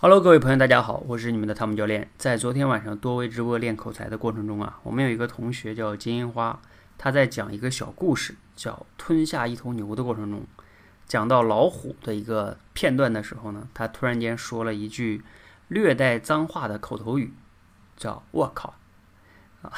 Hello，各位朋友，大家好，我是你们的汤姆教练。在昨天晚上多维直播练口才的过程中啊，我们有一个同学叫金樱花，他在讲一个小故事，叫吞下一头牛的过程中，讲到老虎的一个片段的时候呢，他突然间说了一句略带脏话的口头语，叫“我靠”，啊，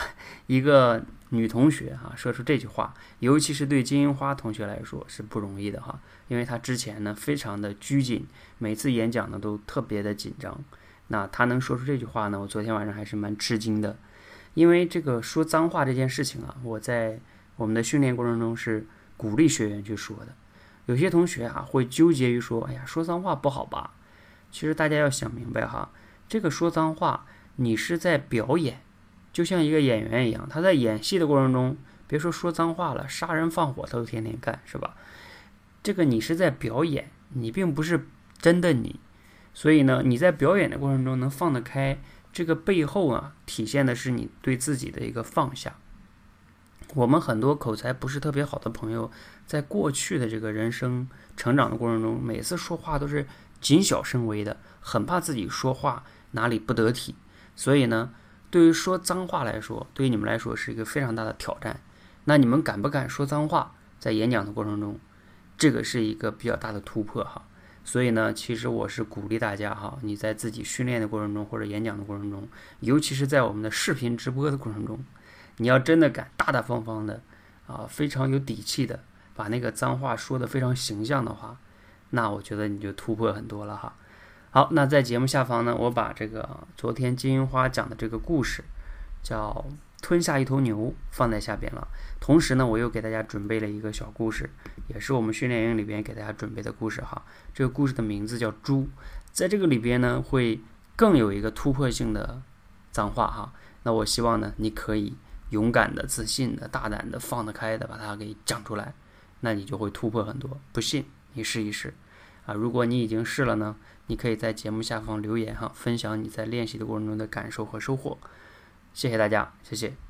一个。女同学哈说出这句话，尤其是对金银花同学来说是不容易的哈，因为她之前呢非常的拘谨，每次演讲呢都特别的紧张。那她能说出这句话呢，我昨天晚上还是蛮吃惊的，因为这个说脏话这件事情啊，我在我们的训练过程中是鼓励学员去说的。有些同学啊会纠结于说，哎呀，说脏话不好吧？其实大家要想明白哈，这个说脏话，你是在表演。就像一个演员一样，他在演戏的过程中，别说说脏话了，杀人放火他都天天干，是吧？这个你是在表演，你并不是真的你，所以呢，你在表演的过程中能放得开，这个背后啊，体现的是你对自己的一个放下。我们很多口才不是特别好的朋友，在过去的这个人生成长的过程中，每次说话都是谨小慎微的，很怕自己说话哪里不得体，所以呢。对于说脏话来说，对于你们来说是一个非常大的挑战。那你们敢不敢说脏话？在演讲的过程中，这个是一个比较大的突破哈。所以呢，其实我是鼓励大家哈，你在自己训练的过程中或者演讲的过程中，尤其是在我们的视频直播的过程中，你要真的敢大大方方的啊，非常有底气的把那个脏话说的非常形象的话，那我觉得你就突破很多了哈。好，那在节目下方呢，我把这个昨天金樱花讲的这个故事，叫吞下一头牛，放在下边了。同时呢，我又给大家准备了一个小故事，也是我们训练营里边给大家准备的故事哈。这个故事的名字叫猪，在这个里边呢，会更有一个突破性的脏话哈。那我希望呢，你可以勇敢的、自信的、大胆的、放得开的把它给讲出来，那你就会突破很多。不信你试一试。如果你已经试了呢，你可以在节目下方留言哈，分享你在练习的过程中的感受和收获。谢谢大家，谢谢。